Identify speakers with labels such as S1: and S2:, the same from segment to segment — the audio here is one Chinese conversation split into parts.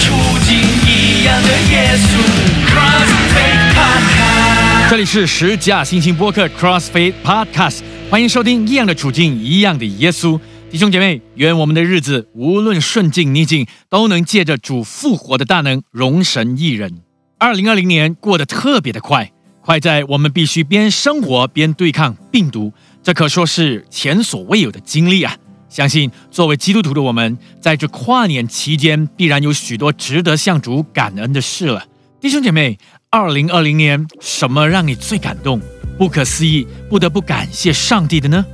S1: 处境，一样的耶稣。Crossfade park
S2: 这里是十架新星播客 CrossFit Podcast，欢迎收听《一样的处境，一样的耶稣》。弟兄姐妹，愿我们的日子无论顺境逆境，都能借着主复活的大能，荣神一人。二零二零年过得特别的快，快在我们必须边生活边对抗病毒，这可说是前所未有的经历啊！相信作为基督徒的我们，在这跨年期间，必然有许多值得向主感恩的事了。弟兄姐妹，二零二零年什么让你最感动、不可思议、不得不感谢上帝的呢？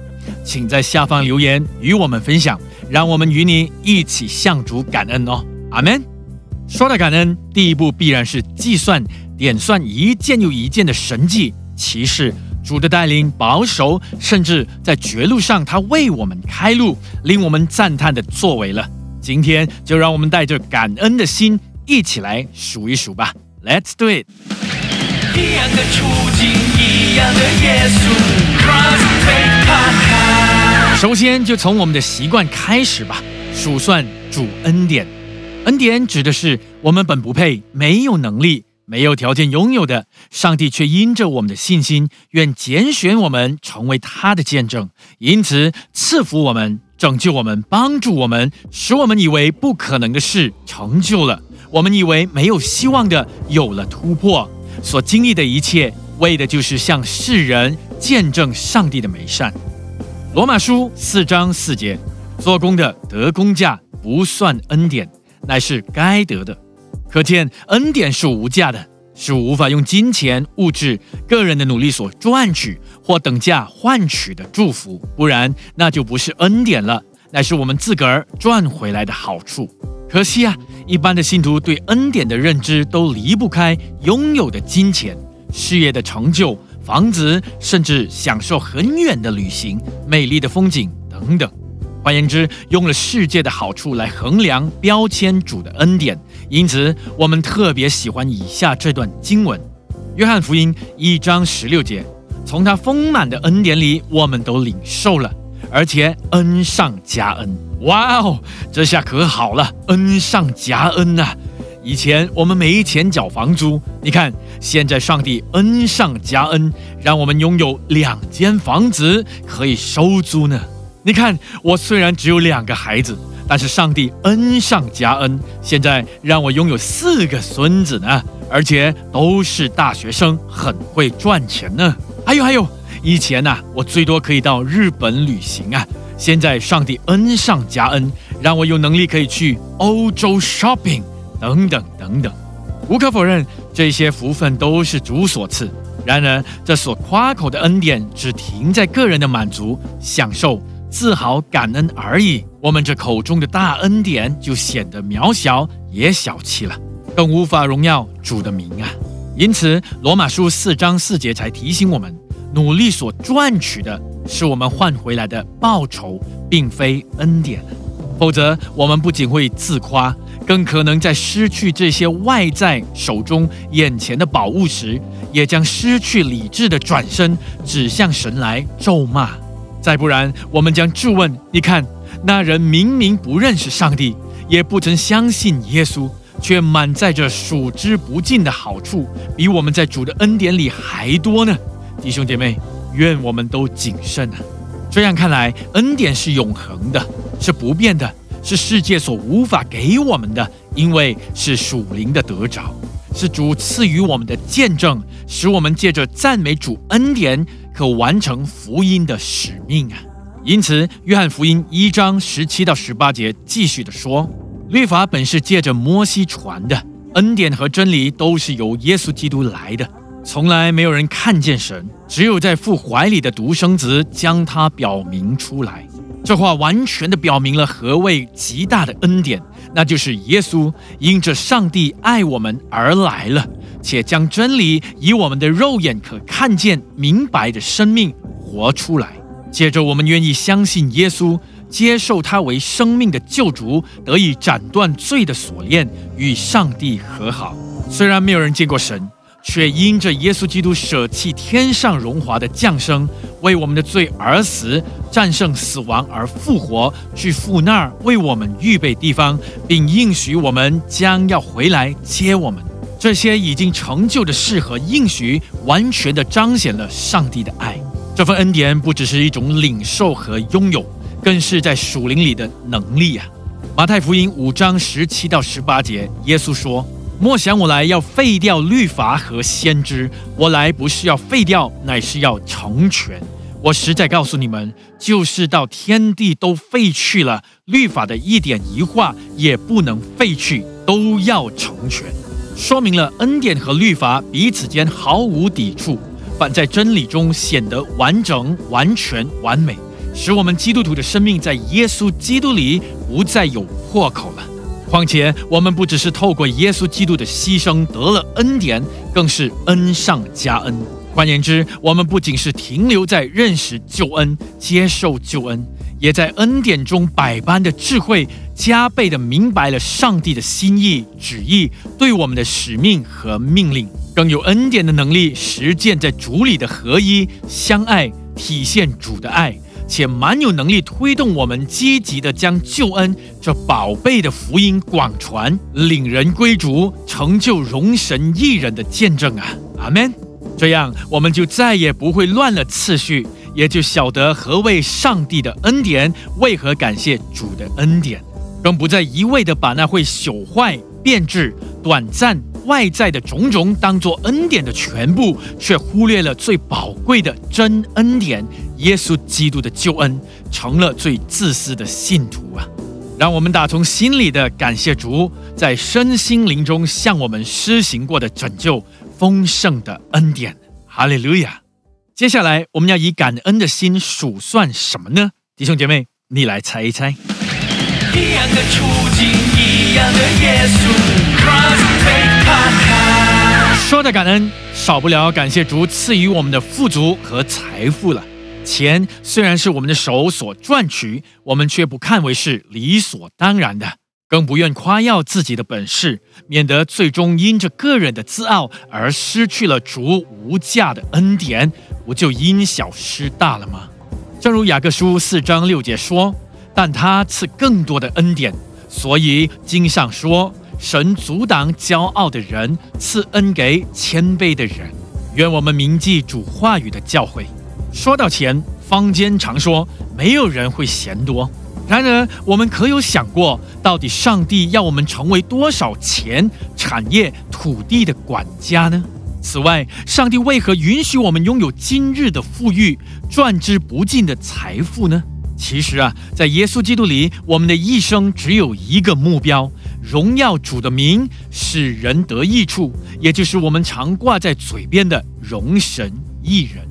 S2: 请在下方留言与我们分享，让我们与你一起向主感恩哦。阿门。说到感恩，第一步必然是计算、点算一件又一件的神迹奇事，主的带领、保守，甚至在绝路上他为我们开路，令我们赞叹的作为了。今天就让我们带着感恩的心，一起来数一数吧。Let's do it。
S1: 一样的处境，一样的耶稣。
S2: 首先就从我们的习惯开始吧，数算主恩典。恩典指的是我们本不配、没有能力、没有条件拥有的，上帝却因着我们的信心，愿拣选我们成为他的见证，因此赐福我们、拯救我们、帮助我们，使我们以为不可能的事成就了，我们以为没有希望的有了突破。所经历的一切，为的就是向世人见证上帝的美善。罗马书四章四节，做工的得工价，不算恩典，乃是该得的。可见恩典是无价的，是无法用金钱、物质、个人的努力所赚取或等价换取的祝福，不然那就不是恩典了，乃是我们自个儿赚回来的好处。可惜啊，一般的信徒对恩典的认知都离不开拥有的金钱、事业的成就、房子，甚至享受很远的旅行、美丽的风景等等。换言之，用了世界的好处来衡量标签主的恩典。因此，我们特别喜欢以下这段经文：约翰福音一章十六节，从他丰满的恩典里，我们都领受了，而且恩上加恩。哇哦，这下可好了，恩上加恩呐、以前我们没钱缴房租，你看现在上帝恩上加恩，让我们拥有两间房子可以收租呢。你看我虽然只有两个孩子，但是上帝恩上加恩，现在让我拥有四个孙子呢，而且都是大学生，很会赚钱呢。还有还有，以前呐、我最多可以到日本旅行啊，现在上帝恩上加恩，让我有能力可以去欧洲 shopping。等等等等。无可否认，这些福分都是主所赐。然而，这所夸口的恩典只停在个人的满足、享受、自豪、感恩而已。我们这口中的大恩典就显得渺小，也小气了，更无法荣耀主的名啊！因此，罗马书四章四节才提醒我们：努力所赚取的是我们换回来的报酬，并非恩典。否则，我们不仅会自夸，更可能在失去这些外在手中眼前的宝物时，也将失去理智的转身指向神来咒骂。再不然，我们将质问：你看，那人明明不认识上帝，也不曾相信耶稣，却满载着数之不尽的好处，比我们在主的恩典里还多呢。弟兄姐妹，愿我们都谨慎啊！这样看来，恩典是永恒的，是不变的，是世界所无法给我们的，因为是属灵的得着，是主赐予我们的见证，使我们借着赞美主恩典，可完成福音的使命啊！因此，约翰福音一章十七到十八节继续的说：律法本是借着摩西传的，恩典和真理都是由耶稣基督来的。从来没有人看见神，只有在父怀里的独生子将他表明出来。这话完全的表明了何谓极大的恩典，那就是耶稣因着上帝爱我们而来了，且将真理以我们的肉眼可看见、明白的生命活出来。接着，我们愿意相信耶稣，接受他为生命的救主，得以斩断罪的锁链，与上帝和好。虽然没有人见过神。却因着耶稣基督舍弃天上荣华的降生，为我们的罪而死，战胜死亡而复活，去父那儿为我们预备地方，并应许我们将要回来接我们。这些已经成就的事和应许，完全的彰显了上帝的爱。这份恩典不只是一种领受和拥有，更是在属灵里的能力啊！马太福音五章十七到十八节，耶稣说。莫想我来要废掉律法和先知，我来不是要废掉，乃是要成全。我实在告诉你们，就是到天地都废去了，律法的一点一画也不能废去，都要成全。说明了恩典和律法彼此间毫无抵触，反在真理中显得完整、完全、完美，使我们基督徒的生命在耶稣基督里不再有破口了。况且，我们不只是透过耶稣基督的牺牲得了恩典，更是恩上加恩。换言之，我们不仅是停留在认识救恩、接受救恩，也在恩典中百般的智慧，加倍的明白了上帝的心意、旨意对我们的使命和命令，更有恩典的能力实践在主里的合一、相爱，体现主的爱。且蛮有能力推动我们积极的将救恩这宝贝的福音广传，领人归主，成就荣神一人的见证啊！阿门。这样我们就再也不会乱了次序，也就晓得何谓上帝的恩典，为何感谢主的恩典，更不再一味的把那会朽坏、变质、短暂。外在的种种当做恩典的全部，却忽略了最宝贵的真恩典——耶稣基督的救恩，成了最自私的信徒啊！让我们打从心里的感谢主，在身心灵中向我们施行过的拯救、丰盛的恩典。哈利路亚！接下来我们要以感恩的心数算什么呢？弟兄姐妹，你来猜一猜。一样的处境，一样的耶稣。说的感恩，少不了感谢主赐予我们的富足和财富了。钱虽然是我们的手所赚取，我们却不看为是理所当然的，更不愿夸耀自己的本事，免得最终因着个人的自傲而失去了主无价的恩典，不就因小失大了吗？正如雅各书四章六节说：“但他赐更多的恩典，所以经上说。”神阻挡骄傲的人，赐恩给谦卑的人。愿我们铭记主话语的教诲。说到钱，坊间常说没有人会嫌多。然而，我们可有想过，到底上帝要我们成为多少钱、产业、土地的管家呢？此外，上帝为何允许我们拥有今日的富裕、赚之不尽的财富呢？其实啊，在耶稣基督里，我们的一生只有一个目标。荣耀主的名，使人得益处，也就是我们常挂在嘴边的“荣神益人”。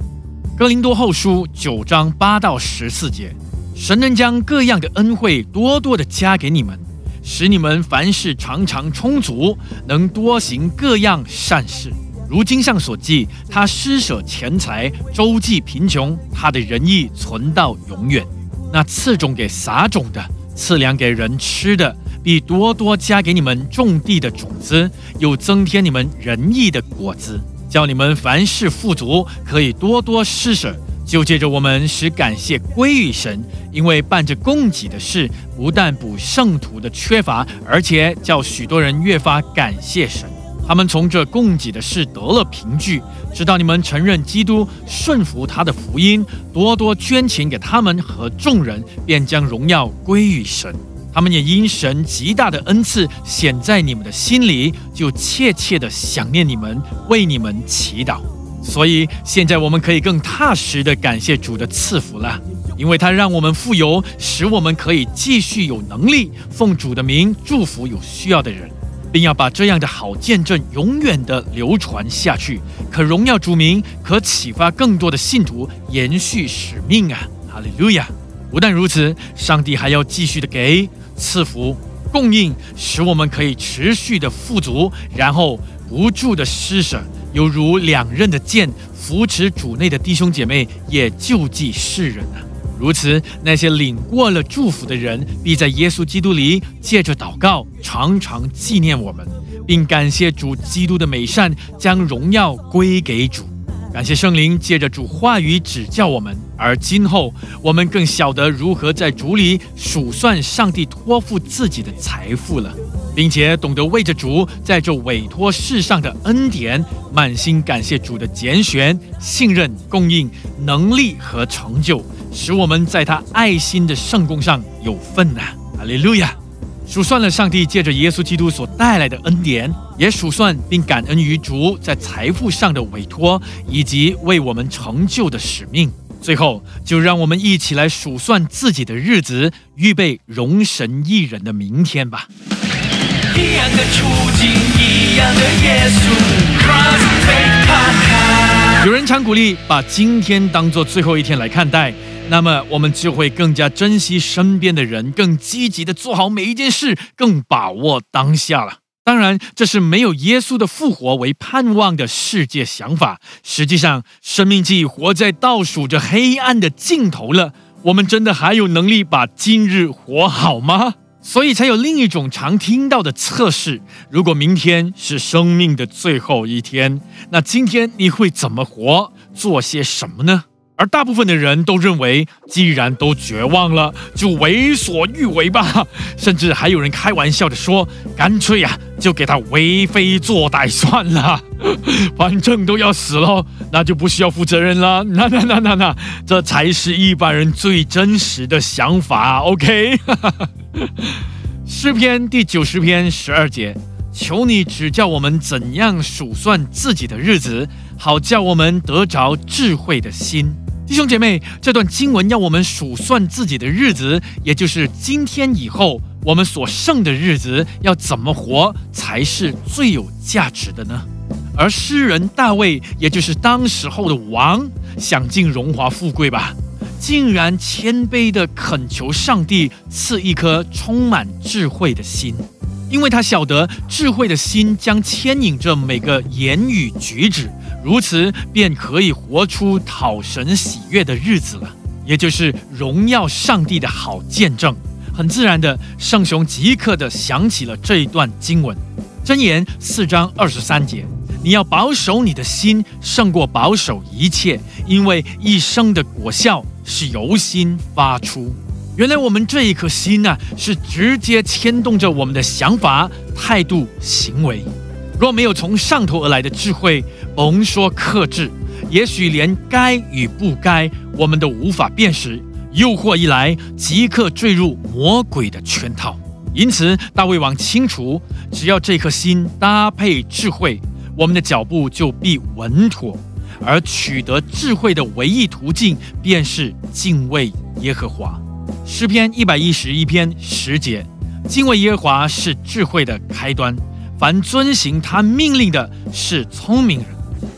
S2: 哥林多后书九章八到十四节，神能将各样的恩惠多多的加给你们，使你们凡事常常充足，能多行各样善事。如经上所记，他施舍钱财，周济贫穷，他的仁义存到永远。那赐种给撒种的，赐粮给人吃的。必多多加给你们种地的种子，又增添你们仁义的果子，叫你们凡事富足，可以多多施舍。就借着我们使感谢归于神，因为办着供给的事，不但补圣徒的缺乏，而且叫许多人越发感谢神。他们从这供给的事得了凭据，直到你们承认基督，顺服他的福音，多多捐钱给他们和众人，便将荣耀归于神。他们也因神极大的恩赐显在你们的心里，就切切的想念你们，为你们祈祷。所以现在我们可以更踏实的感谢主的赐福了，因为他让我们富有，使我们可以继续有能力奉主的名祝福有需要的人，并要把这样的好见证永远的流传下去，可荣耀主名，可启发更多的信徒延续使命啊！哈利路亚！不但如此，上帝还要继续的给。赐福供应，使我们可以持续的富足，然后不住的施舍，犹如两刃的剑，扶持主内的弟兄姐妹，也救济世人啊！如此，那些领过了祝福的人，必在耶稣基督里借着祷告，常常纪念我们，并感谢主基督的美善，将荣耀归给主。感谢圣灵借着主话语指教我们，而今后我们更晓得如何在主里数算上帝托付自己的财富了，并且懂得为着主在这委托世上的恩典，满心感谢主的拣选、信任、供应、能力和成就，使我们在他爱心的圣功上有份呐！哈利路亚！数算了上帝借着耶稣基督所带来的恩典，也数算并感恩于主在财富上的委托，以及为我们成就的使命。最后，就让我们一起来数算自己的日子，预备容神一人的明天吧。
S1: 一样的处境，一样的耶稣。
S2: 有人常鼓励把今天当做最后一天来看待，那么我们就会更加珍惜身边的人，更积极的做好每一件事，更把握当下了。当然，这是没有耶稣的复活为盼望的世界想法。实际上，生命既活在倒数着黑暗的尽头了。我们真的还有能力把今日活好吗？所以才有另一种常听到的测试：如果明天是生命的最后一天，那今天你会怎么活，做些什么呢？而大部分的人都认为，既然都绝望了，就为所欲为吧。甚至还有人开玩笑的说：“干脆呀，就给他为非作歹算了，反正都要死了，那就不需要负责任了。”那那那那那，这才是一般人最真实的想法。OK，诗篇第九十篇十二节。求你指教我们怎样数算自己的日子，好叫我们得着智慧的心。弟兄姐妹，这段经文要我们数算自己的日子，也就是今天以后我们所剩的日子要怎么活才是最有价值的呢？而诗人大卫，也就是当时候的王，享尽荣华富贵吧，竟然谦卑地恳求上帝赐一颗充满智慧的心。因为他晓得智慧的心将牵引着每个言语举止，如此便可以活出讨神喜悦的日子了，也就是荣耀上帝的好见证。很自然的，圣雄即刻的想起了这一段经文，箴言四章二十三节：你要保守你的心，胜过保守一切，因为一生的果效是由心发出。原来我们这一颗心呢，是直接牵动着我们的想法、态度、行为。若没有从上头而来的智慧，甭说克制，也许连该与不该，我们都无法辨识。诱惑一来，即刻坠入魔鬼的圈套。因此，大卫王清楚，只要这颗心搭配智慧，我们的脚步就必稳妥。而取得智慧的唯一途径，便是敬畏耶和华。诗篇一百一十一篇十节，敬畏耶和华是智慧的开端，凡遵行他命令的是聪明人。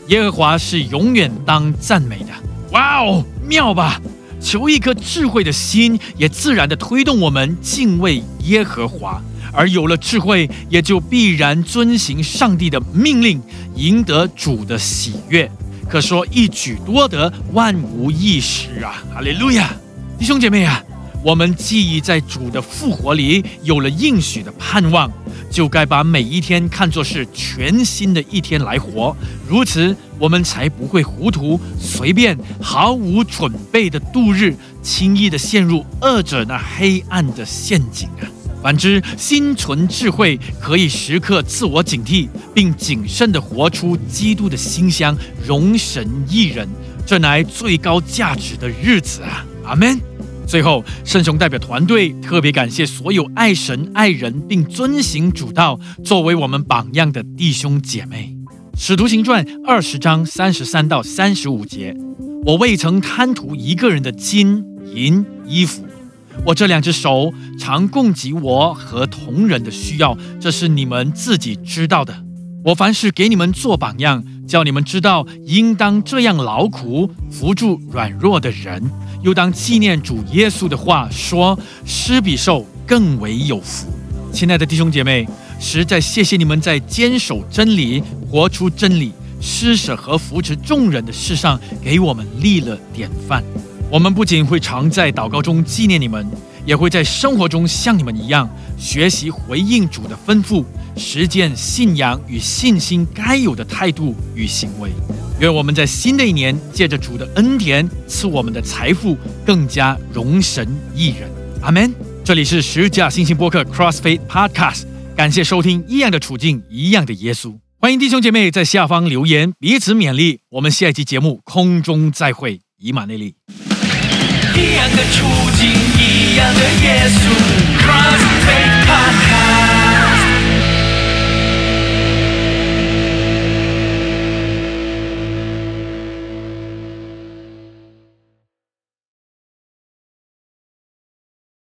S2: 耶和华是永远当赞美的。哇哦，妙吧！求一颗智慧的心，也自然的推动我们敬畏耶和华。而有了智慧，也就必然遵行上帝的命令，赢得主的喜悦。可说一举多得，万无一失啊！哈利路亚，弟兄姐妹啊！我们既已在主的复活里有了应许的盼望，就该把每一天看作是全新的一天来活。如此，我们才不会糊涂、随便、毫无准备的度日，轻易的陷入恶者那黑暗的陷阱啊！反之，心存智慧，可以时刻自我警惕，并谨慎的活出基督的馨香，容神一人，这乃最高价值的日子啊！阿门。最后，圣雄代表团队特别感谢所有爱神、爱人并遵行主道、作为我们榜样的弟兄姐妹。使徒行传二十章三十三到三十五节：我未曾贪图一个人的金银衣服，我这两只手常供给我和同人的需要，这是你们自己知道的。我凡事给你们做榜样，叫你们知道应当这样劳苦，扶助软弱的人。又当纪念主耶稣的话说：“施比受更为有福。”亲爱的弟兄姐妹，实在谢谢你们在坚守真理、活出真理、施舍和扶持众人的事上给我们立了典范。我们不仅会常在祷告中纪念你们，也会在生活中像你们一样学习回应主的吩咐，实践信仰与信心该有的态度与行为。愿我们在新的一年，借着主的恩典赐我们的财富更加荣神益人。阿门。这里是十架信心播客 CrossFit Podcast，感谢收听。一样的处境，一样的耶稣。欢迎弟兄姐妹在下方留言，彼此勉励。我们下一期节目空中再会，以马内利。
S1: 一样的处境，一样的耶稣 cross fit party。